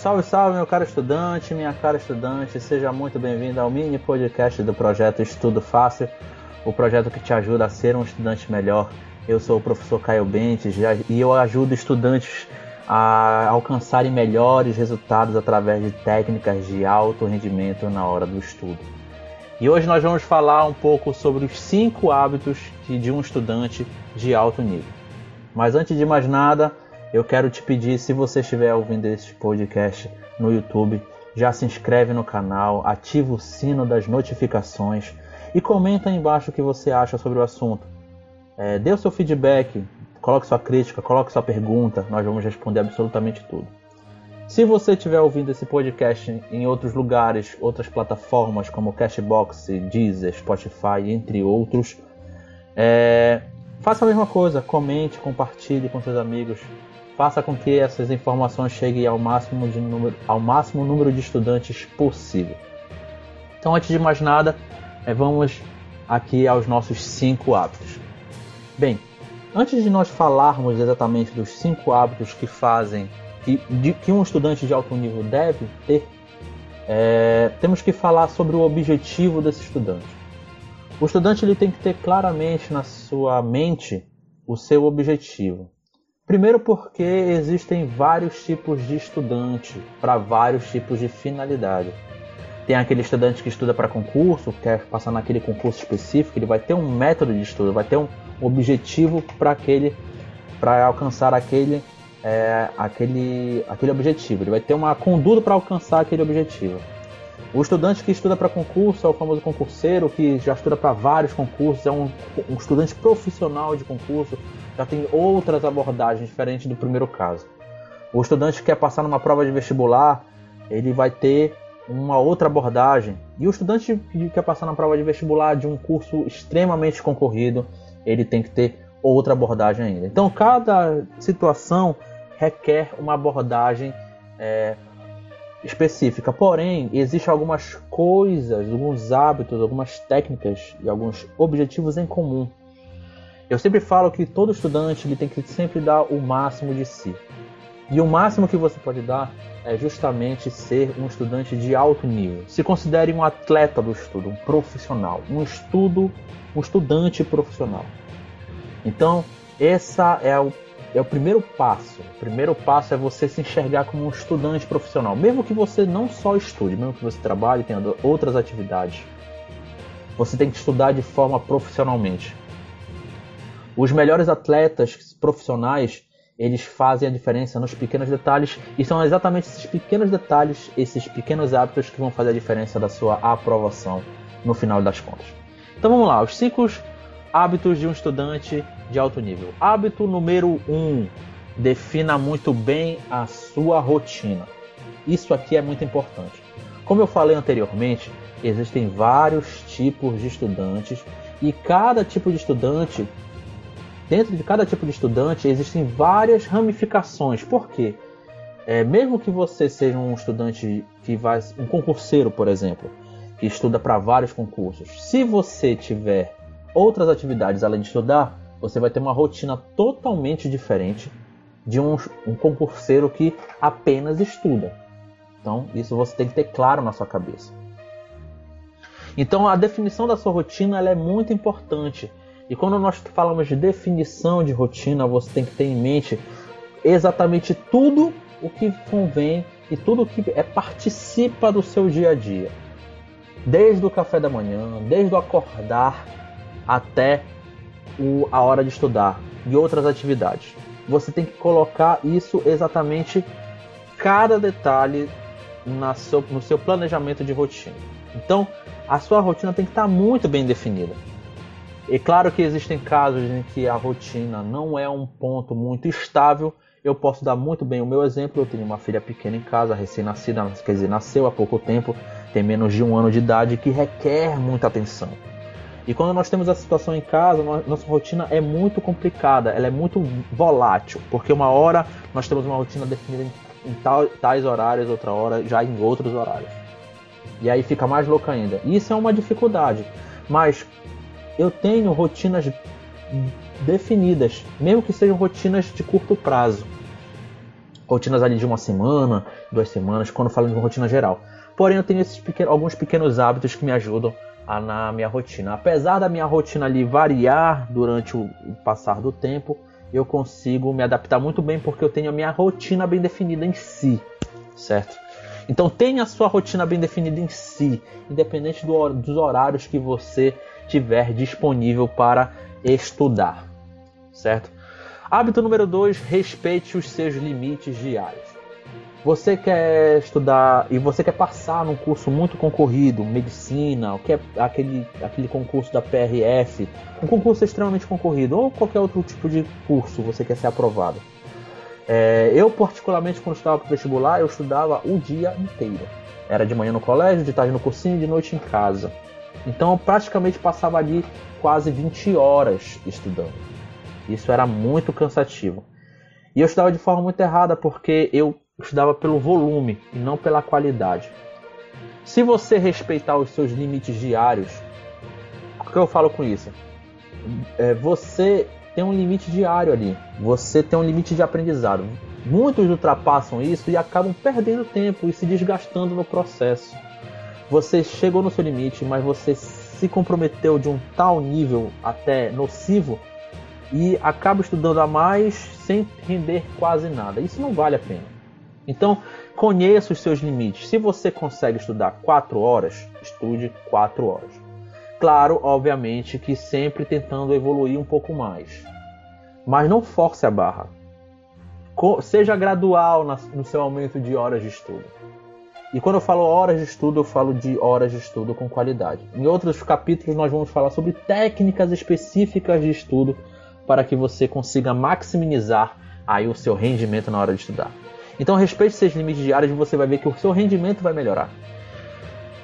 Salve, salve, meu caro estudante, minha cara estudante, seja muito bem-vindo ao mini podcast do projeto Estudo Fácil, o projeto que te ajuda a ser um estudante melhor. Eu sou o professor Caio Bentes e eu ajudo estudantes a alcançarem melhores resultados através de técnicas de alto rendimento na hora do estudo. E hoje nós vamos falar um pouco sobre os cinco hábitos de um estudante de alto nível. Mas antes de mais nada, eu quero te pedir, se você estiver ouvindo este podcast no YouTube, já se inscreve no canal, ativa o sino das notificações e comenta aí embaixo o que você acha sobre o assunto. É, dê o seu feedback, coloque sua crítica, coloque sua pergunta, nós vamos responder absolutamente tudo. Se você estiver ouvindo esse podcast em outros lugares, outras plataformas como Cashbox, Deezer, Spotify, entre outros, é, faça a mesma coisa, comente, compartilhe com seus amigos, faça com que essas informações cheguem ao máximo, de número, ao máximo número de estudantes possível. Então, antes de mais nada, é, vamos aqui aos nossos cinco hábitos. Bem, antes de nós falarmos exatamente dos cinco hábitos que fazem que, de, que um estudante de alto nível deve ter, é, temos que falar sobre o objetivo desse estudante. O estudante ele tem que ter claramente na sua mente o seu objetivo. Primeiro, porque existem vários tipos de estudante para vários tipos de finalidade. Tem aquele estudante que estuda para concurso, quer passar naquele concurso específico, ele vai ter um método de estudo, vai ter um objetivo para aquele, para alcançar aquele é, aquele, aquele objetivo, ele vai ter uma conduta para alcançar aquele objetivo. O estudante que estuda para concurso é o famoso concurseiro, que já estuda para vários concursos, é um, um, estudante profissional de concurso, já tem outras abordagens diferentes do primeiro caso. O estudante que quer passar numa prova de vestibular, ele vai ter uma outra abordagem. E o estudante que quer passar na prova de vestibular de um curso extremamente concorrido, ele tem que ter outra abordagem ainda. Então, cada situação requer uma abordagem é, específica. Porém, existem algumas coisas, alguns hábitos, algumas técnicas e alguns objetivos em comum. Eu sempre falo que todo estudante ele tem que sempre dar o máximo de si. E o máximo que você pode dar é justamente ser um estudante de alto nível. Se considere um atleta do estudo, um profissional, um estudo, um estudante profissional. Então, essa é o é o primeiro passo. O primeiro passo é você se enxergar como um estudante profissional. Mesmo que você não só estude, mesmo que você trabalhe tenha outras atividades, você tem que estudar de forma profissionalmente. Os melhores atletas profissionais, eles fazem a diferença nos pequenos detalhes e são exatamente esses pequenos detalhes, esses pequenos hábitos que vão fazer a diferença da sua aprovação no final das contas. Então vamos lá, os cinco hábitos de um estudante de alto nível. Hábito número 1: um, defina muito bem a sua rotina. Isso aqui é muito importante. Como eu falei anteriormente, existem vários tipos de estudantes e cada tipo de estudante, dentro de cada tipo de estudante, existem várias ramificações. Por quê? É, mesmo que você seja um estudante que vai, um concurseiro, por exemplo, que estuda para vários concursos, se você tiver outras atividades além de estudar, você vai ter uma rotina totalmente diferente de um, um concurseiro que apenas estuda. Então, isso você tem que ter claro na sua cabeça. Então, a definição da sua rotina é muito importante. E quando nós falamos de definição de rotina, você tem que ter em mente exatamente tudo o que convém e tudo o que é, participa do seu dia a dia. Desde o café da manhã, desde o acordar até o, a hora de estudar e outras atividades. Você tem que colocar isso exatamente cada detalhe na seu, no seu planejamento de rotina. Então, a sua rotina tem que estar muito bem definida. E claro que existem casos em que a rotina não é um ponto muito estável. Eu posso dar muito bem o meu exemplo. Eu tenho uma filha pequena em casa, recém-nascida, quer dizer, nasceu há pouco tempo, tem menos de um ano de idade, que requer muita atenção. E quando nós temos a situação em casa, nossa rotina é muito complicada, ela é muito volátil, porque uma hora nós temos uma rotina definida em, tais horários, outra hora já em outros horários. E aí fica mais louca ainda. Isso é uma dificuldade, mas eu tenho rotinas definidas, mesmo que sejam rotinas de curto prazo. rotinas ali de uma semana, duas semanas, quando falo de uma rotina geral. Porém, eu tenho esses pequenos, alguns pequenos hábitos que me ajudam a, na minha rotina. Apesar da minha rotina ali variar durante o, o passar do tempo, eu consigo me adaptar muito bem porque eu tenho a minha rotina bem definida em si, certo? Então tenha a sua rotina bem definida em si, independente do, dos horários que você tiver disponível para estudar, certo? Hábito número 2, respeite os seus limites diários. Você quer estudar e você quer passar num curso muito concorrido, medicina, que é aquele, aquele concurso da PRF, um concurso extremamente concorrido, ou qualquer outro tipo de curso você quer ser aprovado. É, eu, particularmente, quando estava para o vestibular, eu estudava o dia inteiro. Era de manhã no colégio, de tarde no cursinho de noite em casa. Então, eu praticamente passava ali quase 20 horas estudando. Isso era muito cansativo. E eu estudava de forma muito errada porque eu estudava pelo volume e não pela qualidade. Se você respeitar os seus limites diários, o que eu falo com isso? É, você tem um limite diário ali, você tem um limite de aprendizado. Muitos ultrapassam isso e acabam perdendo tempo e se desgastando no processo. Você chegou no seu limite, mas você se comprometeu de um tal nível até nocivo e acaba estudando a mais sem render quase nada. Isso não vale a pena. Então, conheça os seus limites. Se você consegue estudar 4 horas, estude 4 horas. Claro, obviamente, que sempre tentando evoluir um pouco mais. Mas não force a barra. Seja gradual no seu aumento de horas de estudo. E quando eu falo horas de estudo, eu falo de horas de estudo com qualidade. Em outros capítulos, nós vamos falar sobre técnicas específicas de estudo para que você consiga maximizar aí o seu rendimento na hora de estudar. Então respeite seus limites diários e você vai ver que o seu rendimento vai melhorar.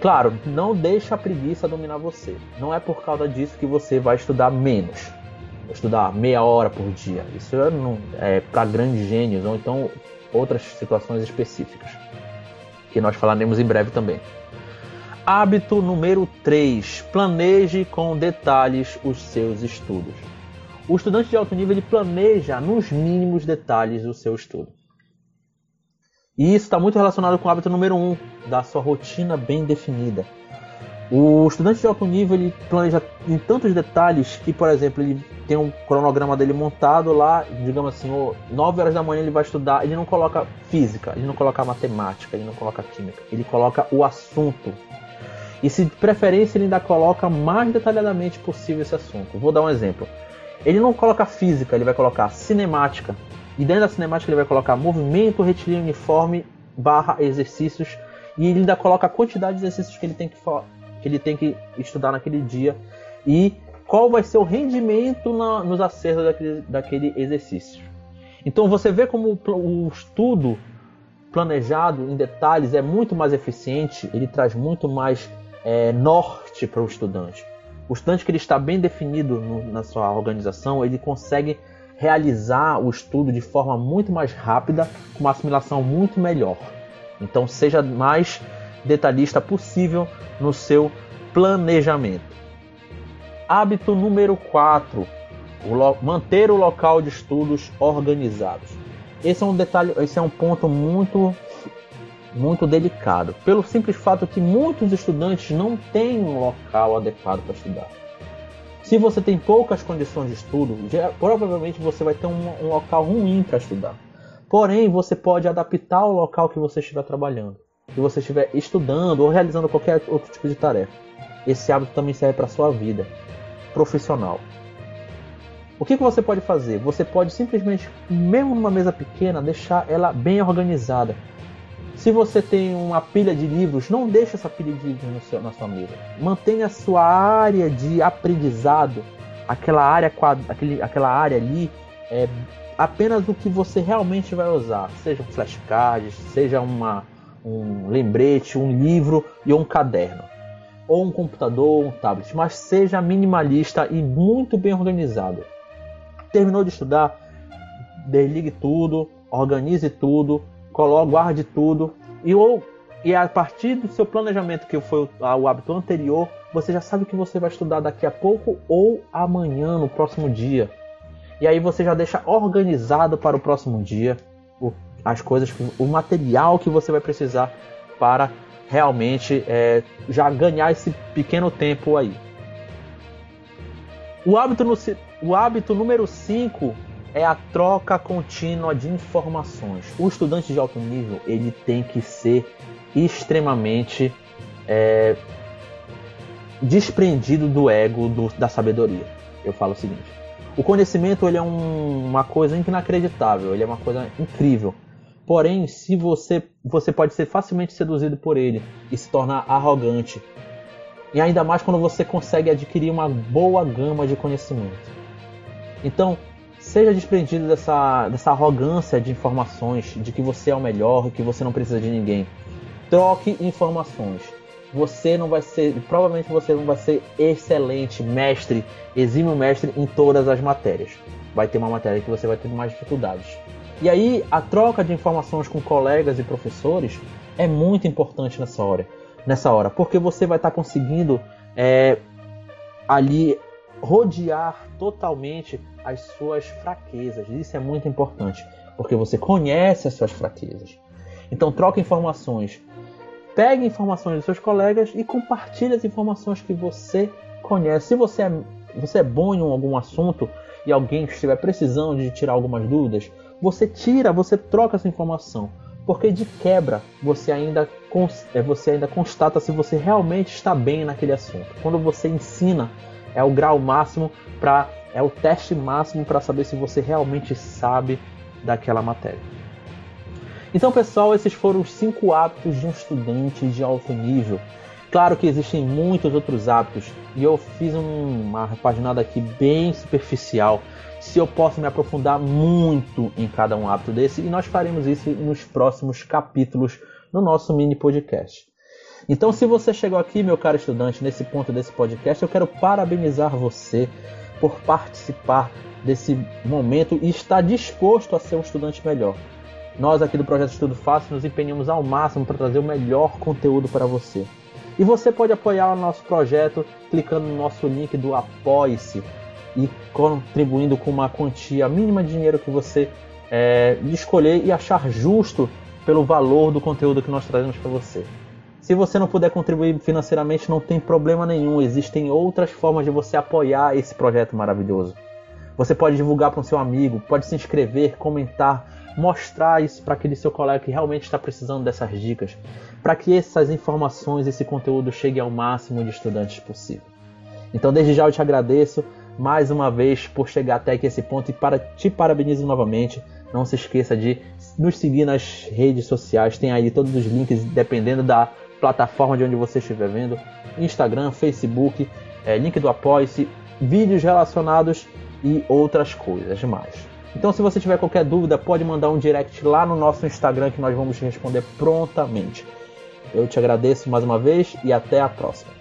Claro, não deixe a preguiça dominar você. Não é por causa disso que você vai estudar menos. Estudar meia hora por dia. Isso é, é para grandes gênios ou então outras situações específicas. Que nós falaremos em breve também. Hábito número 3. Planeje com detalhes os seus estudos. O estudante de alto nível ele planeja nos mínimos detalhes o seu estudo. E isso está muito relacionado com o hábito número 1, um, da sua rotina bem definida. O estudante de alto nível ele planeja em tantos detalhes que, por exemplo, ele tem um cronograma dele montado lá, digamos assim, 9 horas da manhã ele vai estudar, ele não coloca física, ele não coloca matemática, ele não coloca química, ele coloca o assunto. E se de preferência ele ainda coloca mais detalhadamente possível esse assunto. Vou dar um exemplo. Ele não coloca física, ele vai colocar cinemática. E dentro da cinemática ele vai colocar movimento retilíneo uniforme barra exercícios. E ele ainda coloca a quantidade de exercícios que ele tem que, que, ele tem que estudar naquele dia. E qual vai ser o rendimento na, nos acertos daquele, daquele exercício. Então você vê como o, o estudo planejado em detalhes é muito mais eficiente, ele traz muito mais é, norte para o estudante. O estudante que ele está bem definido no, na sua organização, ele consegue realizar o estudo de forma muito mais rápida, com uma assimilação muito melhor. Então seja mais detalhista possível no seu planejamento. Hábito número 4: manter o local de estudos organizados. Esse é um detalhe, esse é um ponto muito muito delicado, pelo simples fato que muitos estudantes não têm um local adequado para estudar. Se você tem poucas condições de estudo, provavelmente você vai ter um, um local ruim para estudar. Porém, você pode adaptar o local que você estiver trabalhando, que você estiver estudando ou realizando qualquer outro tipo de tarefa. Esse hábito também serve para a sua vida profissional. O que, que você pode fazer? Você pode simplesmente, mesmo numa mesa pequena, deixar ela bem organizada se você tem uma pilha de livros, não deixe essa pilha de livros seu, na sua mesa. Mantenha a sua área de aprendizado, aquela área, aquele, aquela área ali, é, apenas o que você realmente vai usar. Seja um flashcard, seja uma, um lembrete, um livro e um caderno. Ou um computador, um tablet. Mas seja minimalista e muito bem organizado. Terminou de estudar? Desligue tudo, organize tudo, coloque, guarde tudo e ou e a partir do seu planejamento que foi o, o hábito anterior, você já sabe que você vai estudar daqui a pouco ou amanhã no próximo dia. E aí você já deixa organizado para o próximo dia, as coisas, o material que você vai precisar para realmente é, já ganhar esse pequeno tempo aí. O hábito, no, o hábito número 5 é a troca contínua de informações. O estudante de alto nível ele tem que ser extremamente é, desprendido do ego do, da sabedoria. Eu falo o seguinte: o conhecimento ele é um, uma coisa inacreditável, ele é uma coisa incrível. Porém, se você você pode ser facilmente seduzido por ele e se tornar arrogante. E ainda mais quando você consegue adquirir uma boa gama de conhecimento. Então, seja desprendido dessa, dessa arrogância de informações, de que você é o melhor que você não precisa de ninguém. Troque informações. Você não vai ser, provavelmente você não vai ser excelente mestre, exímio mestre em todas as matérias. Vai ter uma matéria que você vai ter mais dificuldades. E aí a troca de informações com colegas e professores é muito importante nessa hora, nessa hora, porque você vai estar conseguindo é, ali rodear totalmente as suas fraquezas. Isso é muito importante, porque você conhece as suas fraquezas. Então troca informações. Pegue informações dos seus colegas e compartilhe as informações que você conhece. Se você é, você é bom em algum assunto e alguém estiver precisando de tirar algumas dúvidas, você tira, você troca essa informação. Porque de quebra você ainda, é, você ainda constata se você realmente está bem naquele assunto. Quando você ensina, é o grau máximo para é o teste máximo para saber se você realmente sabe daquela matéria. Então, pessoal, esses foram os cinco hábitos de um estudante de alto nível. Claro que existem muitos outros hábitos e eu fiz uma repaginada aqui bem superficial. Se eu posso me aprofundar muito em cada um hábito desse, e nós faremos isso nos próximos capítulos no nosso mini podcast. Então, se você chegou aqui, meu caro estudante, nesse ponto desse podcast, eu quero parabenizar você por participar desse momento e estar disposto a ser um estudante melhor. Nós aqui do Projeto Estudo Fácil nos empenhamos ao máximo para trazer o melhor conteúdo para você. E você pode apoiar o nosso projeto clicando no nosso link do Apoie-se e contribuindo com uma quantia mínima de dinheiro que você é, escolher e achar justo pelo valor do conteúdo que nós trazemos para você. Se você não puder contribuir financeiramente, não tem problema nenhum. Existem outras formas de você apoiar esse projeto maravilhoso. Você pode divulgar para um seu amigo, pode se inscrever, comentar, mostrar isso para aquele seu colega que realmente está precisando dessas dicas, para que essas informações, esse conteúdo chegue ao máximo de estudantes possível. Então, desde já eu te agradeço mais uma vez por chegar até aqui esse ponto e para te parabenizo novamente. Não se esqueça de nos seguir nas redes sociais, tem aí todos os links dependendo da plataforma de onde você estiver vendo, Instagram, Facebook, é, link do Apoia-se, vídeos relacionados e outras coisas mais. Então, se você tiver qualquer dúvida, pode mandar um direct lá no nosso Instagram que nós vamos responder prontamente. Eu te agradeço mais uma vez e até a próxima.